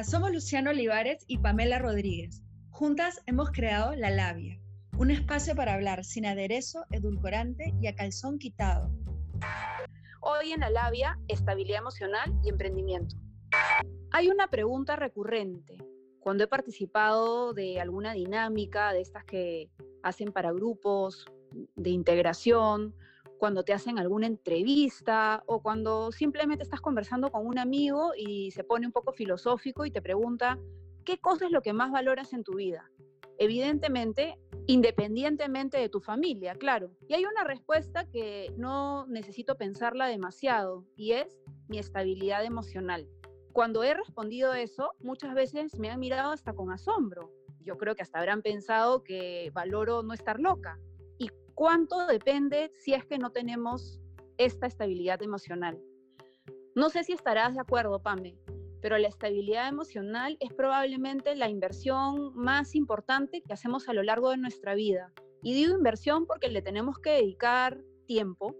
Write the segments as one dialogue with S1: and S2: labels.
S1: Somos Luciano Olivares y Pamela Rodríguez. Juntas hemos creado La Labia, un espacio para hablar sin aderezo, edulcorante y a calzón quitado.
S2: Hoy en La Labia, estabilidad emocional y emprendimiento. Hay una pregunta recurrente. Cuando he participado de alguna dinámica de estas que hacen para grupos de integración, cuando te hacen alguna entrevista o cuando simplemente estás conversando con un amigo y se pone un poco filosófico y te pregunta, ¿qué cosa es lo que más valoras en tu vida? Evidentemente, independientemente de tu familia, claro. Y hay una respuesta que no necesito pensarla demasiado y es mi estabilidad emocional. Cuando he respondido eso, muchas veces me han mirado hasta con asombro. Yo creo que hasta habrán pensado que valoro no estar loca cuánto depende si es que no tenemos esta estabilidad emocional. No sé si estarás de acuerdo, Pame, pero la estabilidad emocional es probablemente la inversión más importante que hacemos a lo largo de nuestra vida. Y digo inversión porque le tenemos que dedicar tiempo,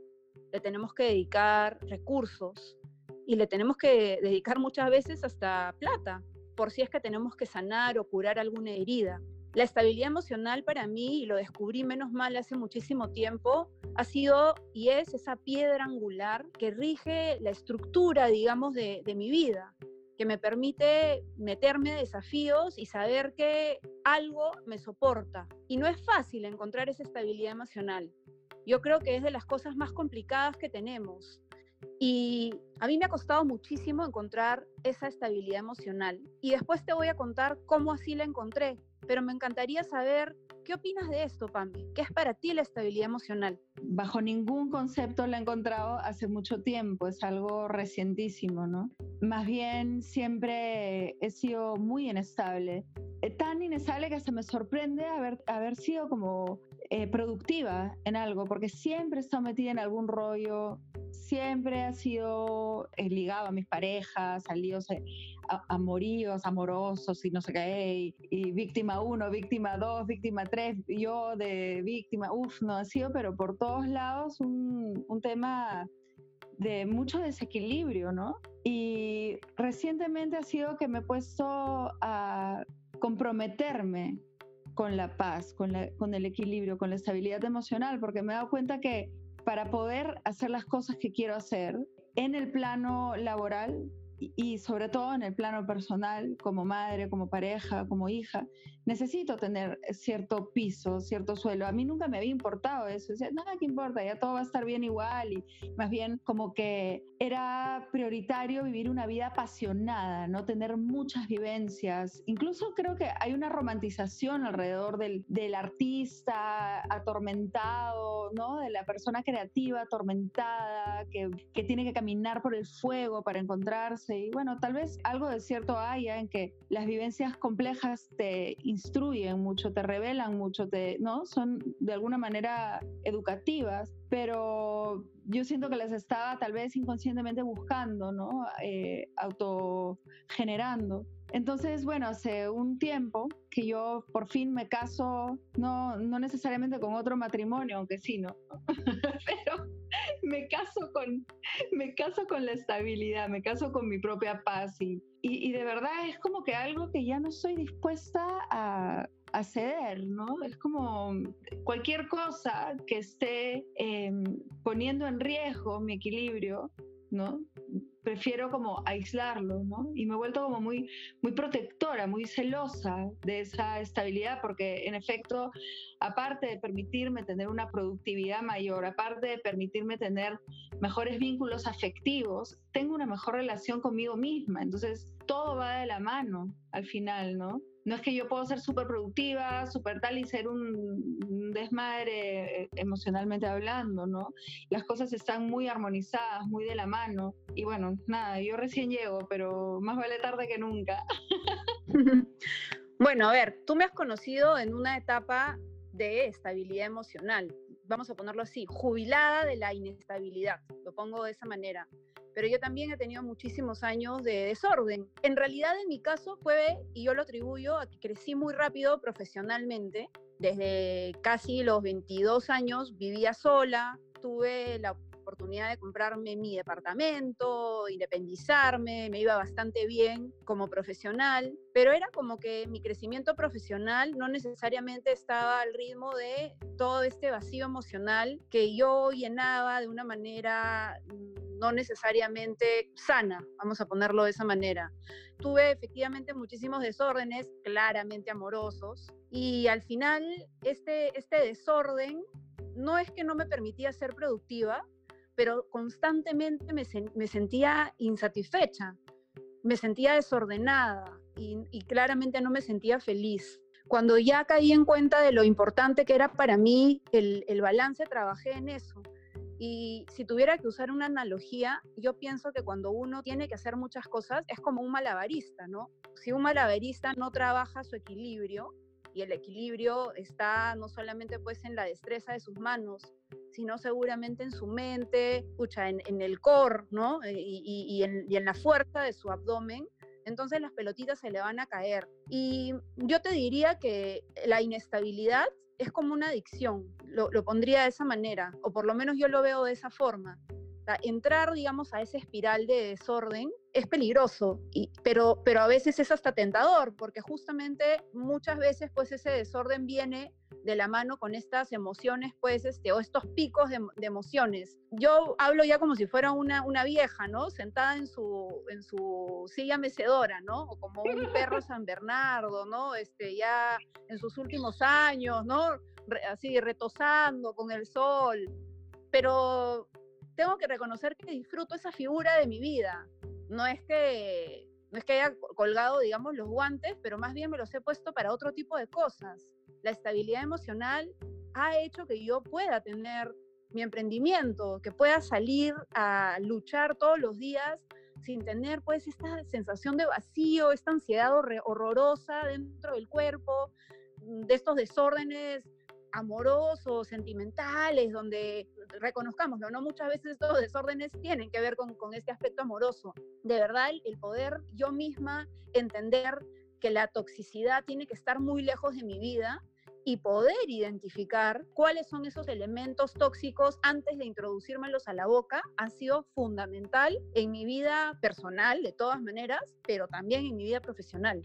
S2: le tenemos que dedicar recursos y le tenemos que dedicar muchas veces hasta plata, por si es que tenemos que sanar o curar alguna herida. La estabilidad emocional para mí, y lo descubrí menos mal hace muchísimo tiempo, ha sido y es esa piedra angular que rige la estructura, digamos, de, mi vida, que me permite meterme a desafíos y saber que algo me soporta. Y no es fácil encontrar esa estabilidad emocional. Yo creo que es de las cosas más complicadas que tenemos. Y a mí me ha costado muchísimo encontrar esa estabilidad emocional. Y después te voy a contar cómo así la encontré pero me encantaría saber qué opinas de esto, Pambi. ¿Qué es para ti la estabilidad emocional?
S3: Bajo ningún concepto la he encontrado hace mucho tiempo, es algo recientísimo, ¿no? Más bien siempre he sido muy inestable, eh, tan inestable que hasta me sorprende haber, haber sido como eh, productiva en algo, porque siempre he estado metida en algún rollo, siempre ha sido eh, ligado a mis parejas, a amoríos, amorosos y no sé qué, y, víctima uno, víctima dos, víctima tres, yo de víctima, uff, no ha sido, pero por todos lados un, tema de mucho desequilibrio, ¿no? Y recientemente ha sido que me he puesto a comprometerme con la paz, con, con el equilibrio, con la estabilidad emocional, porque me he dado cuenta que para poder hacer las cosas que quiero hacer en el plano laboral y sobre todo en el plano personal, como madre, como pareja, como hija, necesito tener cierto piso, cierto suelo. A mí nunca me había importado eso. Decía, nada que importa, ya todo va a estar bien igual. Y más bien como que era prioritario vivir una vida apasionada, no tener muchas vivencias. Incluso creo que hay una romantización alrededor del, del artista atormentado, ¿no? De la persona creativa atormentada, que, que tiene que caminar por el fuego para encontrarse. Y bueno, tal vez algo de cierto haya en que las vivencias complejas te instruyen mucho, te revelan mucho, te, ¿no? Son de alguna manera educativas, pero yo siento que las estaba tal vez inconscientemente buscando, ¿no? Eh, autogenerando. Entonces, bueno, hace un tiempo que yo por fin me caso, no, no necesariamente con otro matrimonio, aunque sí, ¿no? Pero me caso, con, me caso con la estabilidad, me caso con mi propia paz y, y, de verdad es como que algo que ya no estoy dispuesta a, a ceder, ¿no? Es como cualquier cosa que esté em, poniendo en riesgo mi equilibrio, ¿no? prefiero como aislarlo, ¿no? Y me he vuelto como muy, muy protectora, muy celosa de esa estabilidad, porque en efecto, aparte de permitirme tener una productividad mayor, aparte de permitirme tener mejores vínculos afectivos, tengo una mejor relación conmigo misma. Entonces, todo va de la mano al final, ¿no? No es que yo puedo ser súper productiva, súper tal y ser un desmadre eh, emocionalmente hablando, ¿no? Las cosas están muy armonizadas, muy de la mano. Y bueno, nada, yo recién llego, pero más vale tarde que nunca.
S2: bueno, a ver, tú me has conocido en una etapa de estabilidad emocional, vamos a ponerlo así, jubilada de la inestabilidad, lo pongo de esa manera pero yo también he tenido muchísimos años de desorden. En realidad, en mi caso fue, y yo lo atribuyo a que crecí muy rápido profesionalmente. Desde casi los 22 años vivía sola, tuve la oportunidad de comprarme mi departamento, independizarme, me iba bastante bien como profesional, pero era como que mi crecimiento profesional no necesariamente estaba al ritmo de todo este vacío emocional que yo llenaba de una manera no necesariamente sana, vamos a ponerlo de esa manera. Tuve efectivamente muchísimos desórdenes, claramente amorosos, y al final este, este desorden no es que no me permitía ser productiva, pero constantemente me, sentía insatisfecha, me sentía desordenada y, claramente no me sentía feliz. Cuando ya caí en cuenta de lo importante que era para mí el, el balance, trabajé en eso. Y si tuviera que usar una analogía, yo pienso que cuando uno tiene que hacer muchas cosas es como un malabarista, ¿no? Si un malabarista no trabaja su equilibrio, y el equilibrio está no solamente pues en la destreza de sus manos, sino seguramente en su mente, escucha, en, el core, ¿no? Eh, y, en, la fuerza de su abdomen, entonces las pelotitas se le van a caer. Y yo te diría que la inestabilidad es como una adicción, lo, pondría de esa manera, o por lo menos yo lo veo de esa forma entrar, digamos, a esa espiral de desorden es peligroso, y, pero, pero a veces es hasta tentador, porque justamente muchas veces pues ese desorden viene de la mano con estas emociones, pues, este, o estos picos de, emociones. Yo hablo ya como si fuera una, una vieja, ¿no? Sentada en su, en su silla mecedora, ¿no? O como un perro San Bernardo, ¿no? Este, ya en sus últimos años, ¿no? así retosando con el sol. Pero tengo que reconocer que disfruto esa figura de mi vida. No es que no es que haya colgado, digamos, los guantes, pero más bien me los he puesto para otro tipo de cosas. La estabilidad emocional ha hecho que yo pueda tener mi emprendimiento, que pueda salir a luchar todos los días sin tener pues esta sensación de vacío, esta ansiedad horrorosa dentro del cuerpo, de estos desórdenes amorosos, sentimentales, donde reconozcámoslo, ¿no? Muchas veces estos desórdenes tienen que ver con, con este aspecto amoroso. De verdad, el poder yo misma entender que la toxicidad tiene que estar muy lejos de mi vida y poder identificar cuáles son esos elementos tóxicos antes de introducírmelos a la boca ha sido fundamental en mi vida personal, de todas maneras, pero también en mi vida profesional.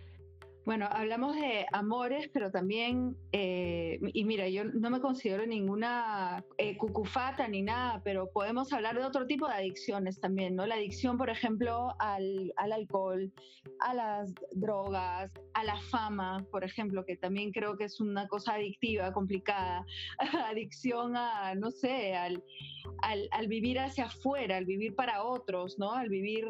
S3: Bueno, hablamos de amores, pero también, eh, y mira, yo no me considero ninguna eh, cucufata ni nada, pero podemos hablar de otro tipo de adicciones también, ¿no? La adicción, por ejemplo, al, al alcohol, a las drogas, a la fama, por ejemplo, que también creo que es una cosa adictiva, complicada. Adicción a, no sé, al, al, vivir hacia afuera, al vivir para otros, ¿no? Al vivir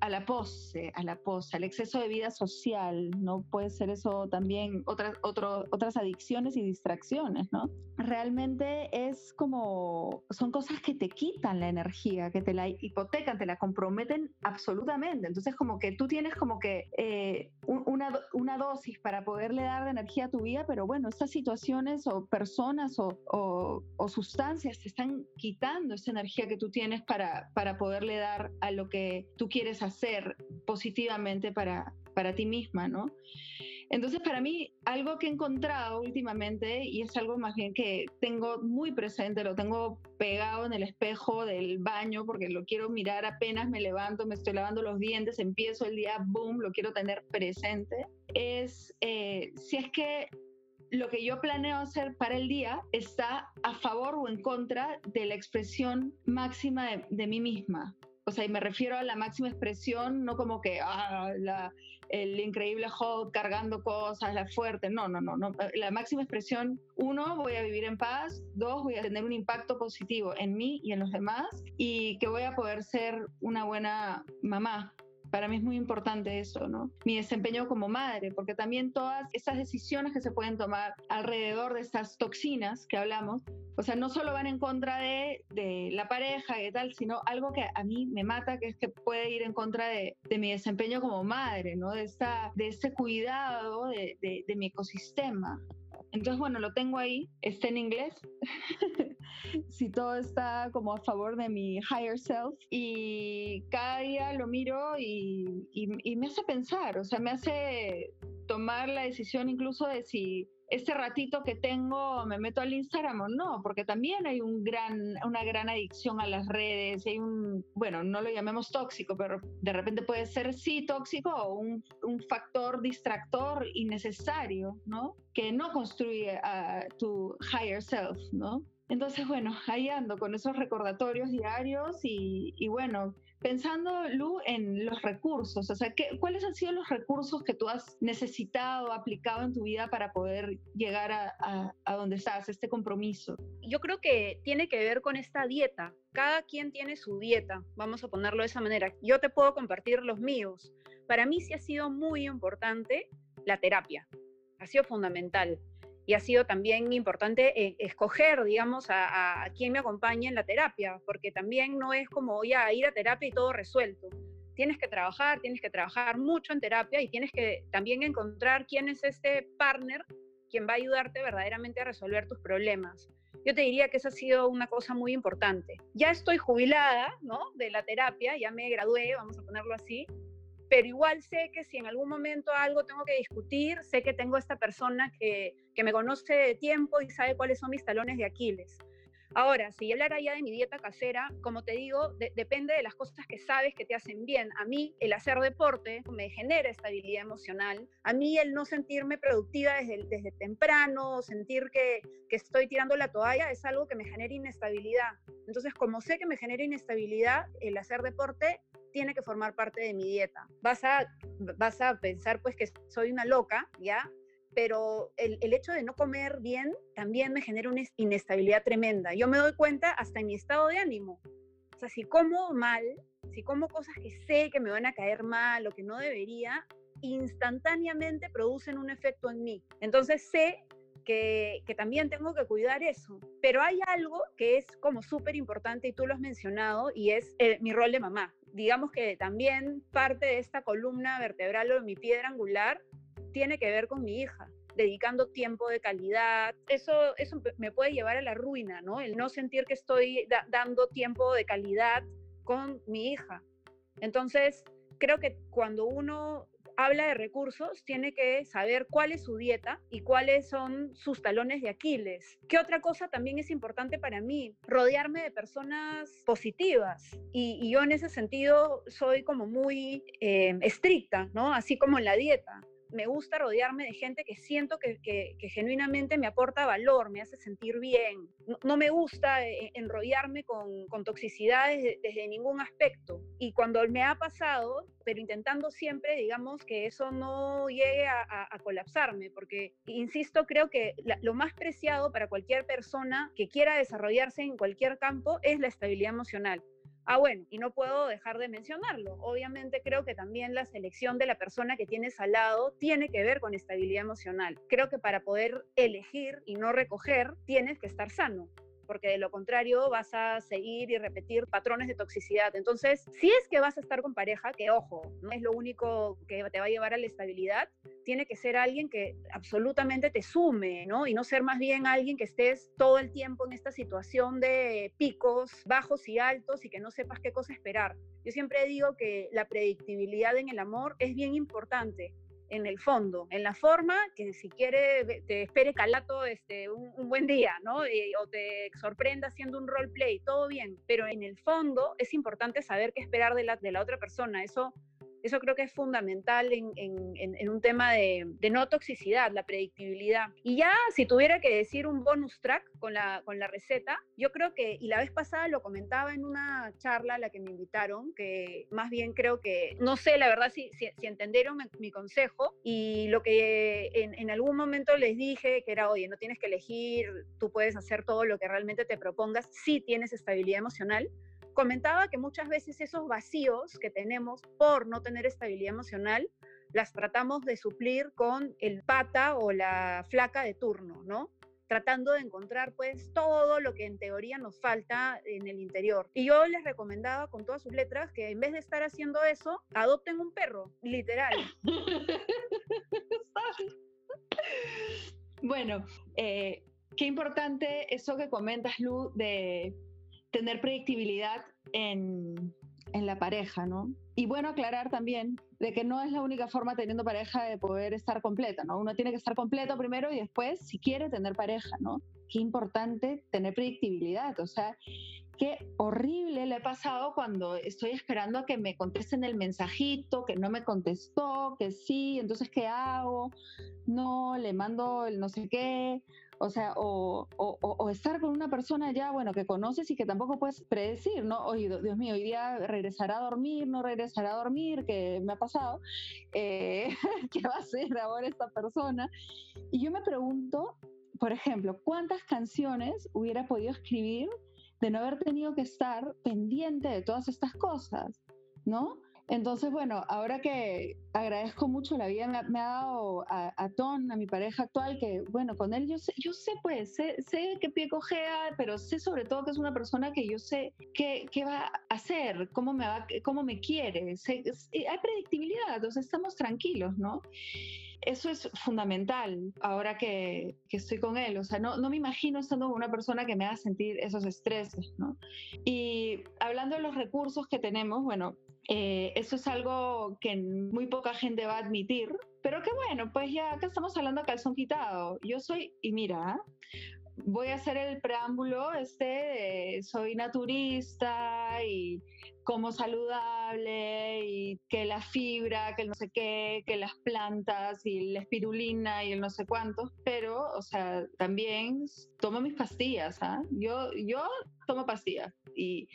S3: a la pose, a la pose, al exceso de vida social, ¿no? Puede ser eso también otras, otras adicciones y distracciones, ¿no? Realmente es como, son cosas que te quitan la energía, que te la hipotecan, te la comprometen absolutamente. Entonces como que tú tienes como que eh, una, una, dosis para poderle dar de energía a tu vida, pero bueno, estas situaciones o personas o, o, o sustancias te están quitando esa energía que tú tienes para, para poderle dar a lo que tú quieres hacer positivamente para, para ti misma, ¿no? Entonces, para mí, algo que he encontrado últimamente, y es algo más bien que tengo muy presente, lo tengo pegado en el espejo del baño, porque lo quiero mirar apenas me levanto, me estoy lavando los dientes, empiezo el día, boom, lo quiero tener presente, es eh, si es que lo que yo planeo hacer para el día está a favor o en contra de la expresión máxima de, mí misma o sea, y me refiero a la máxima expresión, no como que ah, el increíble Hulk cargando cosas, la fuerte, no, no, no, no. La máxima expresión, uno, voy a vivir en paz, dos, voy a tener un impacto positivo en mí y en los demás, y que voy a poder ser una buena mamá, para mí es muy importante eso, ¿no? Mi desempeño como madre, porque también todas esas decisiones que se pueden tomar alrededor de estas toxinas que hablamos, o sea, no solo van en contra de, de la pareja y tal, sino algo que a mí me mata, que es que puede ir en contra de, de mi desempeño como madre, ¿no? De, esta, de ese cuidado de, de mi ecosistema. Entonces, bueno, lo tengo ahí, está en inglés. si todo está como a favor de mi higher self y cada día lo miro y, y, y, me hace pensar, o sea, me hace tomar la decisión incluso de si este ratito que tengo me meto al Instagram o no, porque también hay un gran, una gran adicción a las redes, hay un, bueno, no lo llamemos tóxico, pero de repente puede ser sí tóxico o un, un factor distractor innecesario, ¿no? Que no construye a tu higher self, ¿no? Entonces, bueno, ahí ando con esos recordatorios diarios y, y bueno, Pensando, Lu, en los recursos, o sea, ¿qué, ¿cuáles han sido los recursos que tú has necesitado, aplicado en tu vida para poder llegar a, a, donde estás, este compromiso?
S2: Yo creo que tiene que ver con esta dieta. Cada quien tiene su dieta, vamos a ponerlo de esa manera. Yo te puedo compartir los míos. Para mí sí ha sido muy importante la terapia, ha sido fundamental y ha sido también importante eh, escoger, digamos, a, a, quién me acompaña en la terapia, porque también no es como ya ir a terapia y todo resuelto. Tienes que trabajar, tienes que trabajar mucho en terapia y tienes que también encontrar quién es este partner quien va a ayudarte verdaderamente a resolver tus problemas. Yo te diría que esa ha sido una cosa muy importante. Ya estoy jubilada, ¿no? De la terapia, ya me gradué, vamos a ponerlo así, pero igual sé que si en algún momento algo tengo que discutir, sé que tengo esta persona que, que me conoce de tiempo y sabe cuáles son mis talones de Aquiles. Ahora, si hablara ya de mi dieta casera, como te digo, depende de las cosas que sabes que te hacen bien. A mí el hacer deporte me genera estabilidad emocional. A mí el no sentirme productiva desde, desde temprano, sentir que, que estoy tirando la toalla, es algo que me genera inestabilidad. Entonces, como sé que me genera inestabilidad, el hacer deporte tiene que formar parte de mi dieta. Vas a, vas a pensar pues que soy una loca, ¿ya? Pero el, el hecho de no comer bien también me genera una inestabilidad tremenda. Yo me doy cuenta hasta en mi estado de ánimo. O sea, si como mal, si como cosas que sé que me van a caer mal o que no debería, instantáneamente producen un efecto en mí. Entonces sé que, que, también tengo que cuidar eso. Pero hay algo que es como súper importante y tú lo has mencionado y es eh, mi rol de mamá digamos que también parte de esta columna vertebral o de mi piedra angular tiene que ver con mi hija dedicando tiempo de calidad. Eso, eso me puede llevar a la ruina, ¿no? El no sentir que estoy dando tiempo de calidad con mi hija. Entonces, creo que cuando uno habla de recursos, tiene que saber cuál es su dieta y cuáles son sus talones de Aquiles. ¿Qué otra cosa también es importante para mí? Rodearme de personas positivas. Y, yo en ese sentido soy como muy eh, estricta, ¿no? Así como en la dieta me gusta rodearme de gente que siento que, genuinamente me aporta valor, me hace sentir bien. No, me gusta eh, enrollarme con, con toxicidades desde, ningún aspecto. Y cuando me ha pasado, pero intentando siempre, digamos, que eso no llegue a, colapsarme, porque, insisto, creo que lo más preciado para cualquier persona que quiera desarrollarse en cualquier campo es la estabilidad emocional. Ah, bueno, y no puedo dejar de mencionarlo. Obviamente creo que también la selección de la persona que tienes al lado tiene que ver con estabilidad emocional. Creo que para poder elegir y no recoger, tienes que estar sano porque de lo contrario vas a seguir y repetir patrones de toxicidad. Entonces, si es que vas a estar con pareja, que ojo, no es lo único que te va a llevar a la estabilidad, tiene que ser alguien que absolutamente te sume, ¿no? Y no ser más bien alguien que estés todo el tiempo en esta situación de picos bajos y altos y que no sepas qué cosa esperar. Yo siempre digo que la predictibilidad en el amor es bien importante en el fondo, en la forma que si quiere te espere calato este, un, buen día, ¿no? Eh, o te sorprenda haciendo un roleplay, todo bien, pero en el fondo es importante saber qué esperar de la, de la otra persona, eso eso creo que es fundamental en, en, un tema de, de, no toxicidad, la predictibilidad. Y ya si tuviera que decir un bonus track con la, con la receta, yo creo que, y la vez pasada lo comentaba en una charla a la que me invitaron, que más bien creo que, no sé la verdad si, si, entendieron mi, consejo y lo que en, en algún momento les dije, que era, oye, no tienes que elegir, tú puedes hacer todo lo que realmente te propongas, si tienes estabilidad emocional comentaba que muchas veces esos vacíos que tenemos por no tener estabilidad emocional, las tratamos de suplir con el pata o la flaca de turno, ¿no? tratando de encontrar pues todo lo que en teoría nos falta en el interior. Y yo les recomendaba con todas sus letras que en vez de estar haciendo eso, adopten un perro, literal.
S3: bueno, eh, qué importante eso que comentas, Lu, de tener predictibilidad en, en la pareja, ¿no? Y bueno, aclarar también de que no es la única forma teniendo pareja de poder estar completa, ¿no? Uno tiene que estar completo primero y después, si quiere tener pareja, ¿no? Qué importante tener predictibilidad, o sea, qué horrible le ha pasado cuando estoy esperando a que me contesten el mensajito, que no me contestó, que sí, entonces ¿qué hago? No, le mando el no sé qué, o sea, o, o, estar con una persona ya, bueno, que conoces y que tampoco puedes predecir, ¿no? Oye, Dios mío, hoy día regresará a dormir, no regresará a dormir, que me ha pasado, eh, ¿qué va a hacer ahora esta persona? Y yo me pregunto, por ejemplo, ¿cuántas canciones hubiera podido escribir de no haber tenido que estar pendiente de todas estas cosas, ¿no? Entonces, bueno, ahora que agradezco mucho la vida, me, ha, dado a, a, Ton, a mi pareja actual, que bueno, con él yo sé, yo sé pues, sé, sé qué pie cojea, pero sé sobre todo que es una persona que yo sé qué, qué va a hacer, cómo me, va, cómo me quiere, hay predictibilidad, entonces estamos tranquilos, ¿no? Eso es fundamental ahora que, que, estoy con él. O sea, no, no me imagino estando con una persona que me haga sentir esos estreses, ¿no? Y hablando de los recursos que tenemos, bueno, eh, eso es algo que muy poca gente va a admitir, pero que bueno, pues ya acá estamos hablando a calzón quitado. Yo soy, y mira, voy a hacer el preámbulo este soy naturista y como saludable y que la fibra, que el no sé qué, que las plantas y la espirulina y el no sé cuántos, pero, o sea, también tomo mis pastillas, ¿ah? Yo, yo tomo pastillas y,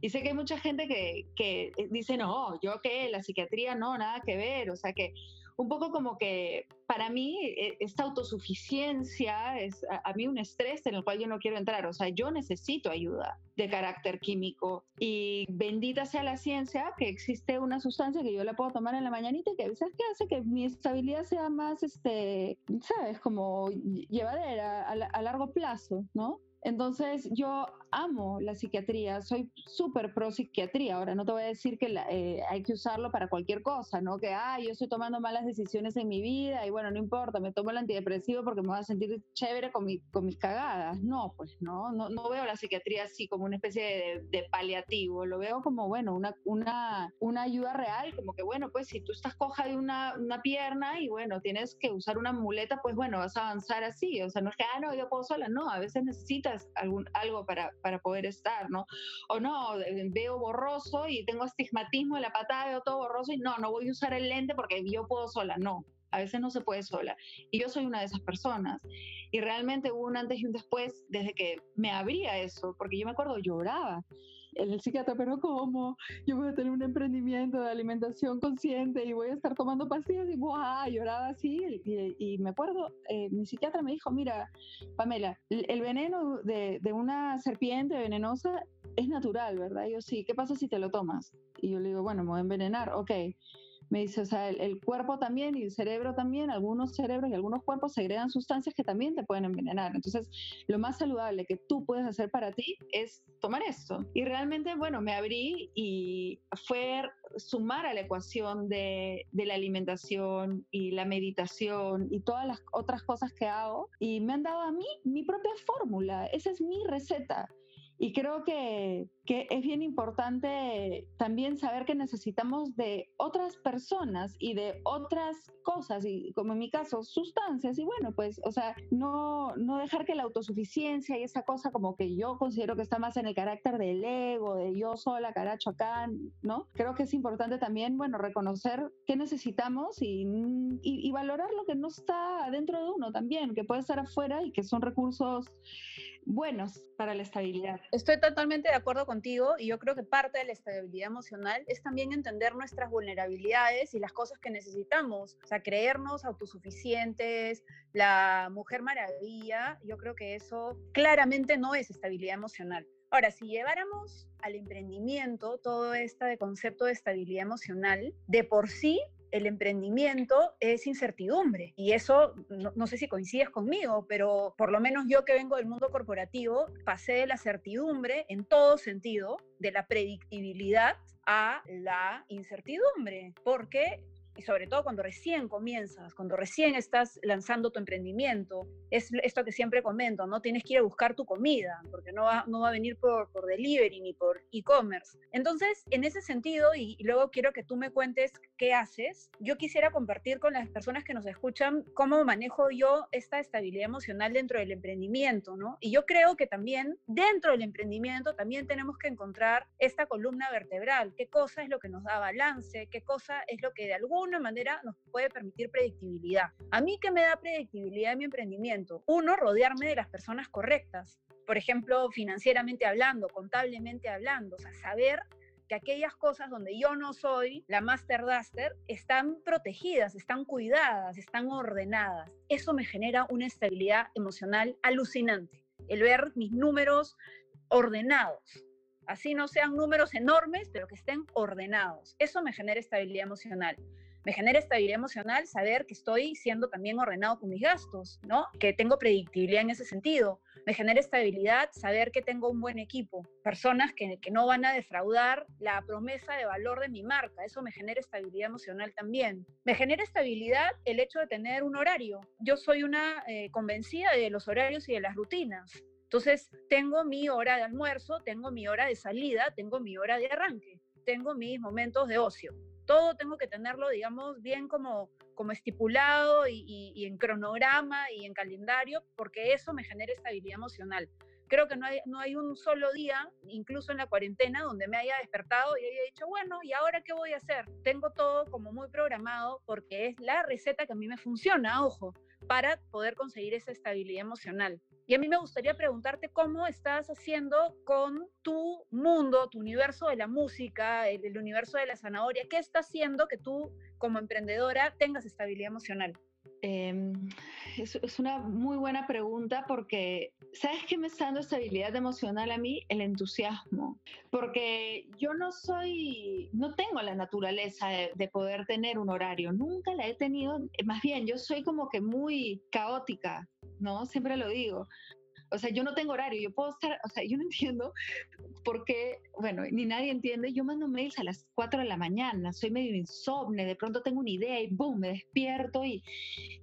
S3: y, sé que hay mucha gente que, que dice, no, yo qué, la psiquiatría no, nada que ver, o sea que un poco como que para mí e, esta autosuficiencia es a, mí un estrés en el cual yo no quiero entrar, o sea, yo necesito ayuda de carácter químico y bendita sea la ciencia que existe una sustancia que yo la puedo tomar en la mañanita y que ¿sabes qué hace que mi estabilidad sea más, este, sabes, como llevadera a, a largo plazo, ¿no? Entonces yo amo la psiquiatría, soy súper pro psiquiatría. Ahora no te voy a decir que eh, hay que usarlo para cualquier cosa, ¿no? Que, ah, yo estoy tomando malas decisiones en mi vida y bueno, no importa, me tomo el antidepresivo porque me voy a sentir chévere con, con mis cagadas. No, pues no, no, veo la psiquiatría así como una especie de, paliativo, lo veo como, bueno, una, una, una ayuda real, como que, bueno, pues si tú estás coja de una, una pierna y bueno, tienes que usar una muleta, pues bueno, vas a avanzar así. O sea, no es que, ah, no, yo puedo sola, no, a veces necesitas algún, algo para para poder estar, ¿no? O no, veo borroso y tengo astigmatismo en la patada, veo todo borroso y no, no voy a usar el lente porque yo puedo sola, no. A veces no se puede sola. Y yo soy una de esas personas. Y realmente hubo un antes y un después desde que me abría eso, porque yo me acuerdo, lloraba el psiquiatra, pero ¿cómo? Yo voy a tener un emprendimiento de alimentación consciente y voy a estar tomando pastillas y ¡buah! lloraba así. Y, me acuerdo, eh, mi psiquiatra me dijo, mira, Pamela, el, veneno de, de, una serpiente venenosa es natural, ¿verdad? Y yo sí, ¿qué pasa si te lo tomas? Y yo le digo, bueno, me voy a envenenar, ok me dice, o sea, el, cuerpo también y el cerebro también, algunos cerebros y algunos cuerpos segregan sustancias que también te pueden envenenar. Entonces, lo más saludable que tú puedes hacer para ti es tomar esto. Y realmente, bueno, me abrí y fue sumar a la ecuación de, de la alimentación y la meditación y todas las otras cosas que hago y me han dado a mí mi propia fórmula. Esa es mi receta. Y creo que, que, es bien importante también saber que necesitamos de otras personas y de otras cosas, y como en mi caso, sustancias. Y bueno, pues, o sea, no, no dejar que la autosuficiencia y esa cosa como que yo considero que está más en el carácter del ego, de yo sola, caracho acá, ¿no? Creo que es importante también, bueno, reconocer qué necesitamos y, y, y valorar lo que no está dentro de uno también, que puede estar afuera y que son recursos buenos para la estabilidad.
S2: Estoy totalmente de acuerdo contigo y yo creo que parte de la estabilidad emocional es también entender nuestras vulnerabilidades y las cosas que necesitamos, o sea, creernos autosuficientes, la mujer maravilla, yo creo que eso claramente no es estabilidad emocional. Ahora, si lleváramos al emprendimiento todo este concepto de estabilidad emocional, de por sí el emprendimiento es incertidumbre y eso no, sé si coincides conmigo, pero por lo menos yo que vengo del mundo corporativo pasé de la certidumbre en todo sentido, de la predictibilidad a la incertidumbre, porque y sobre todo cuando recién comienzas, cuando recién estás lanzando tu emprendimiento, es esto que siempre comento, ¿no? Tienes que ir a buscar tu comida, porque no va, no va a venir por, por delivery ni por e-commerce. Entonces, en ese sentido, y, y luego quiero que tú me cuentes qué haces, yo quisiera compartir con las personas que nos escuchan cómo manejo yo esta estabilidad emocional dentro del emprendimiento, ¿no? Y yo creo que también dentro del emprendimiento también tenemos que encontrar esta columna vertebral, qué cosa es lo que nos da balance, qué cosa es lo que de alguna manera nos puede permitir predictibilidad. A mí que me da predictibilidad en mi emprendimiento, uno, rodearme de las personas correctas, por ejemplo, financieramente hablando, contablemente hablando, o sea, saber que aquellas cosas donde yo no soy la master duster están protegidas, están cuidadas, están ordenadas. Eso me genera una estabilidad emocional alucinante. El ver mis números ordenados. Así no sean números enormes, pero que estén ordenados. Eso me genera estabilidad emocional me genera estabilidad emocional saber que estoy siendo también ordenado con mis gastos, ¿no? Que tengo predictibilidad en ese sentido. Me genera estabilidad saber que tengo un buen equipo, personas que, no van a defraudar la promesa de valor de mi marca. Eso me genera estabilidad emocional también. Me genera estabilidad el hecho de tener un horario. Yo soy una eh, convencida de los horarios y de las rutinas. Entonces, tengo mi hora de almuerzo, tengo mi hora de salida, tengo mi hora de arranque, tengo mis momentos de ocio todo tengo que tenerlo, digamos, bien como, como estipulado y, en cronograma y en calendario, porque eso me genera estabilidad emocional. Creo que no hay, no hay un solo día, incluso en la cuarentena, donde me haya despertado y haya dicho, bueno, ¿y ahora qué voy a hacer? Tengo todo como muy programado porque es la receta que a mí me funciona, ojo, para poder conseguir esa estabilidad emocional. Y a mí me gustaría preguntarte cómo estás haciendo con tu mundo, tu universo de la música, el, universo de la zanahoria. ¿Qué está haciendo que tú, como emprendedora, tengas estabilidad emocional?
S3: Em, es, una muy buena pregunta porque, ¿sabes qué me está dando estabilidad emocional a mí? El entusiasmo. Porque yo no soy, no tengo la naturaleza de, poder tener un horario, nunca la he tenido, más bien yo soy como que muy caótica. ¿no? Siempre lo digo. O sea, yo no tengo horario, yo puedo estar, o sea, yo no entiendo por qué, bueno, ni nadie entiende, yo mando mails a las 4 de la mañana, soy medio insomne, de pronto tengo una idea y boom, me despierto y,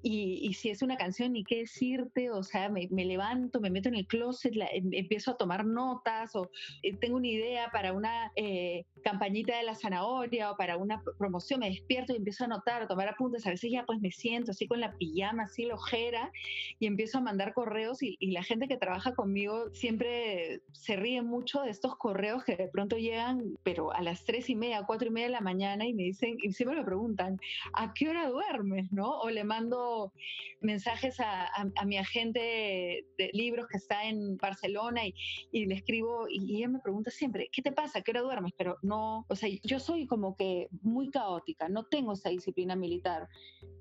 S3: y, si es una canción, ni qué decirte, o sea, me, me levanto, me meto en el closet, em, empiezo a tomar notas o eh, tengo una idea para una eh, campañita de la zanahoria o para una promoción, me despierto y empiezo a anotar, a tomar apuntes, a veces ya pues me siento así con la pijama, así la ojera y empiezo a mandar correos y, y la gente que trabaja conmigo siempre se ríe mucho de estos correos que de pronto llegan, pero a las tres y media, cuatro y media de la mañana y me dicen, y siempre me preguntan, ¿a qué hora duermes? ¿no? O le mando mensajes a, mi agente de libros que está en Barcelona y, y le escribo y ella me pregunta siempre, ¿qué te pasa? ¿A qué hora duermes? Pero no, o sea, yo soy como que muy caótica, no tengo esa disciplina militar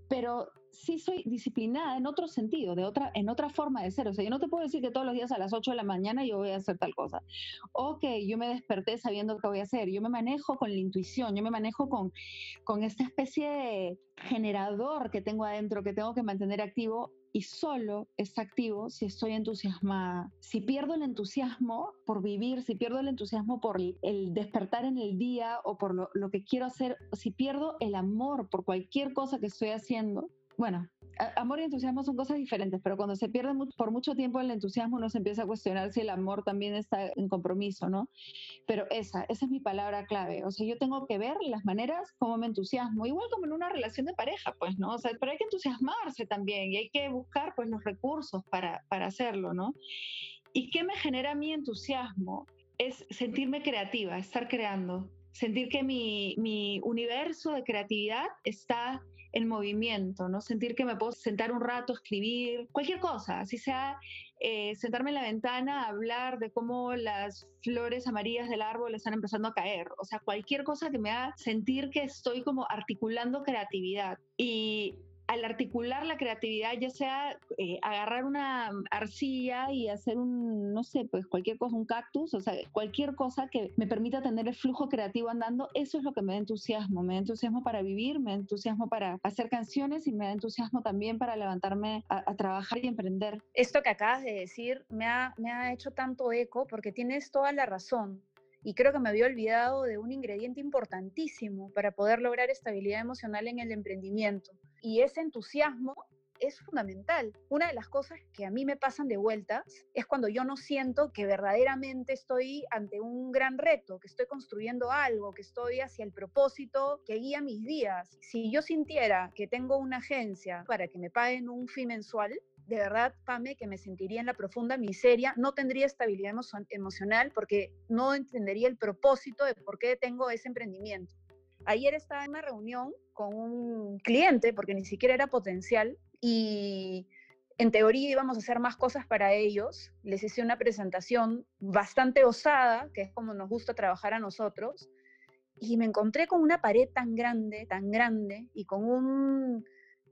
S3: pero sí soy disciplinada en otro sentido, de otra, en otra forma de ser. O sea, yo no te puedo decir que todos los días a las 8 de la mañana yo voy a hacer tal cosa. O que yo me desperté sabiendo qué voy a hacer. Yo me manejo con la intuición, yo me manejo con, con esta especie de generador que tengo adentro que tengo que mantener activo y solo es activo si estoy entusiasmada. Si pierdo el entusiasmo por vivir, si pierdo el entusiasmo por el despertar en el día o por lo, lo que quiero hacer, si pierdo el amor por cualquier cosa que estoy haciendo, bueno, amor y entusiasmo son cosas diferentes, pero cuando se pierde por mucho tiempo el entusiasmo uno se empieza a cuestionar si el amor también está en compromiso, ¿no? Pero esa, esa es mi palabra clave. O sea, yo tengo que ver las maneras como me entusiasmo, igual como en una relación de pareja, pues, ¿no? O sea, pero hay que entusiasmarse también y hay que buscar, pues, los recursos para, para hacerlo, ¿no? ¿Y qué me genera mi entusiasmo? Es sentirme creativa, estar creando, sentir que mi, mi universo de creatividad está en movimiento, ¿no? Sentir que me puedo sentar un rato, escribir, cualquier cosa, así sea eh, sentarme en la ventana a hablar de cómo las flores amarillas del árbol están empezando a caer, o sea, cualquier cosa que me haga sentir que estoy como articulando creatividad. Y al articular la creatividad, ya sea eh, agarrar una arcilla y hacer un, no sé, pues cualquier cosa, un cactus, o sea, cualquier cosa que me permita tener el flujo creativo andando, eso es lo que me da entusiasmo. Me da entusiasmo para vivir, me da entusiasmo para hacer canciones y me da entusiasmo también para levantarme a, trabajar y emprender.
S2: Esto que acabas de decir me ha, me ha hecho tanto eco porque tienes toda la razón. y creo que me había olvidado de un ingrediente importantísimo para poder lograr estabilidad emocional en el emprendimiento. Y ese entusiasmo es fundamental. Una de las cosas que a mí me pasan de vueltas es cuando yo no siento que verdaderamente estoy ante un gran reto, que estoy construyendo algo, que estoy hacia el propósito que guía mis días. Si yo sintiera que tengo una agencia para que me paguen un fin mensual, de verdad, Pame, que me sentiría en la profunda miseria, no tendría estabilidad emocional porque no entendería el propósito de por qué tengo ese emprendimiento. Ayer estaba en una reunión con un cliente, porque ni siquiera era potencial, y en teoría íbamos a hacer más cosas para ellos. Les hice una presentación bastante osada, que es como nos gusta trabajar a nosotros, y me encontré con una pared tan grande, tan grande, y con un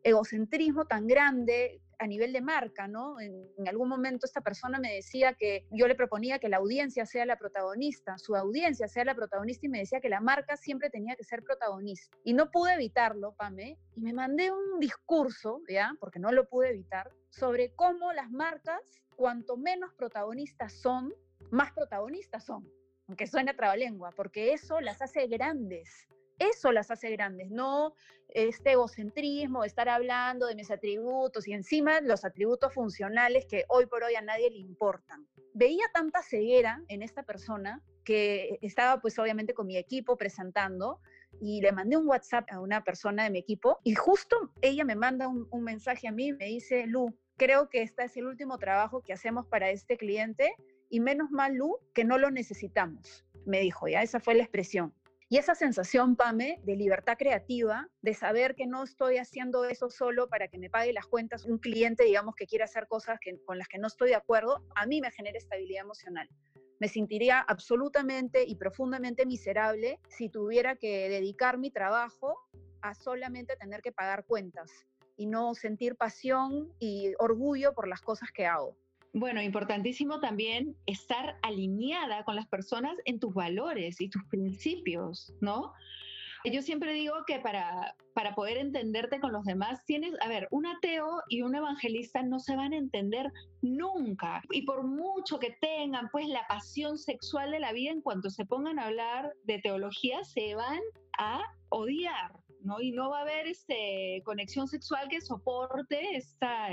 S2: egocentrismo tan grande a nivel de marca, ¿no? En, algún momento esta persona me decía que yo le proponía que la audiencia sea la protagonista, su audiencia sea la protagonista y me decía que la marca siempre tenía que ser protagonista. Y no pude evitarlo, Pame, y me mandé un discurso, ¿ya? Porque no lo pude evitar, sobre cómo las marcas, cuanto menos protagonistas son, más protagonistas son aunque suene trabalengua, porque eso las hace grandes. Eso las hace grandes, no este egocentrismo, estar hablando de mis atributos y encima los atributos funcionales que hoy por hoy a nadie le importan. Veía tanta ceguera en esta persona que estaba pues obviamente con mi equipo presentando y le mandé un WhatsApp a una persona de mi equipo y justo ella me manda un, un mensaje a mí, me dice, Lu, creo que este es el último trabajo que hacemos para este cliente y menos mal, Lu, que no lo necesitamos, me dijo, ya, esa fue la expresión. Y esa sensación, Pame, de libertad creativa, de saber que no estoy haciendo eso solo para que me pague las cuentas un cliente, digamos, que quiere hacer cosas con las que no estoy de acuerdo, a mí me genera estabilidad emocional. Me sentiría absolutamente y profundamente miserable si tuviera que dedicar mi trabajo a solamente tener que pagar cuentas y no sentir pasión y orgullo por las cosas que hago.
S3: Bueno, importantísimo también estar alineada con las personas en tus valores y tus principios, ¿no? Yo siempre digo que para, para poder entenderte con los demás, tienes, a ver, un ateo y un evangelista no se van a entender nunca. Y por mucho que tengan pues la pasión sexual de la vida, en cuanto se pongan a hablar de teología, se van a odiar. ¿No? Y no va a haber este, conexión sexual que soporte esta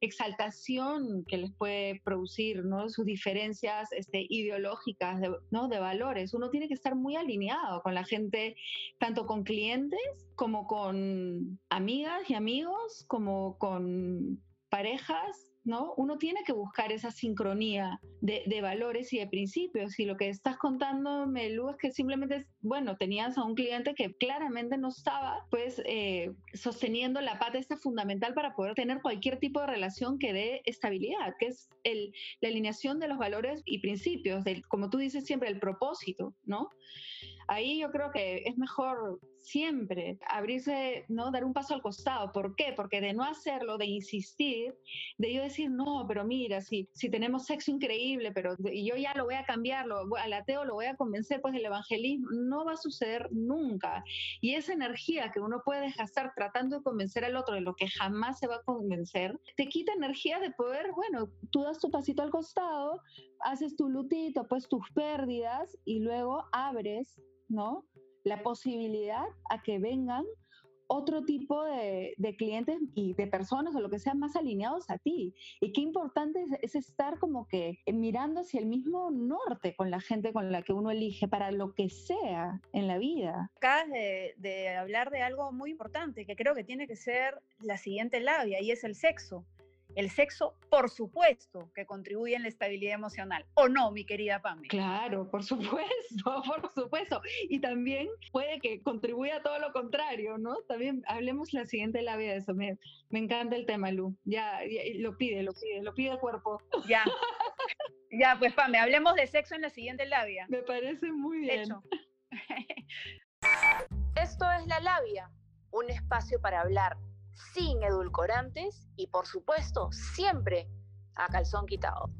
S3: exaltación que les puede producir, ¿no? Sus diferencias este, ideológicas, de, ¿no? De valores. Uno tiene que estar muy alineado con la gente, tanto con clientes como con amigas y amigos, como con parejas, ¿no? Uno tiene que buscar esa sincronía de, valores y de principios. Y lo que estás contándome, Lu, es que simplemente, bueno, tenías a un cliente que claramente no estaba, pues, eh, sosteniendo la pata esta fundamental para poder tener cualquier tipo de relación que dé estabilidad, que es el, la alineación de los valores y principios, del, como tú dices siempre, el propósito, ¿no? ahí yo creo que es mejor siempre abrirse, ¿no? Dar un paso al costado. ¿Por qué? Porque de no hacerlo, de insistir, de yo decir, no, pero mira, si, si tenemos sexo increíble, pero yo ya lo voy a cambiar, lo, al ateo lo voy a convencer, pues el evangelismo no va a suceder nunca. Y esa energía que uno puede gastar tratando de convencer al otro de lo que jamás se va a convencer, te quita energía de poder, bueno, tú das tu pasito al costado, haces tu lutito, pues tus pérdidas y luego abres ¿no? La posibilidad a que vengan otro tipo de, clientes y de personas o lo que sean más alineados a ti. Y qué importante es, estar como que mirando hacia el mismo norte con la gente con la que uno elige para lo que sea en la vida.
S2: Acabas de, de hablar de algo muy importante que creo que tiene que ser la siguiente labia y es el sexo. El sexo, por supuesto, que contribuye en la estabilidad emocional. ¿O no, mi querida Pamela?
S3: Claro, por supuesto, por supuesto. Y también puede que contribuya a todo lo contrario, ¿no? También hablemos la siguiente labia de eso. Me, me encanta el tema, Lu. Ya, lo pide, lo pide, lo pide el cuerpo.
S2: Ya. Ya, pues Pame, hablemos de sexo en la siguiente labia.
S3: Me parece muy bien. Hecho.
S2: Esto es la labia, un espacio para hablar sin edulcorantes y por supuesto siempre a calzón quitado.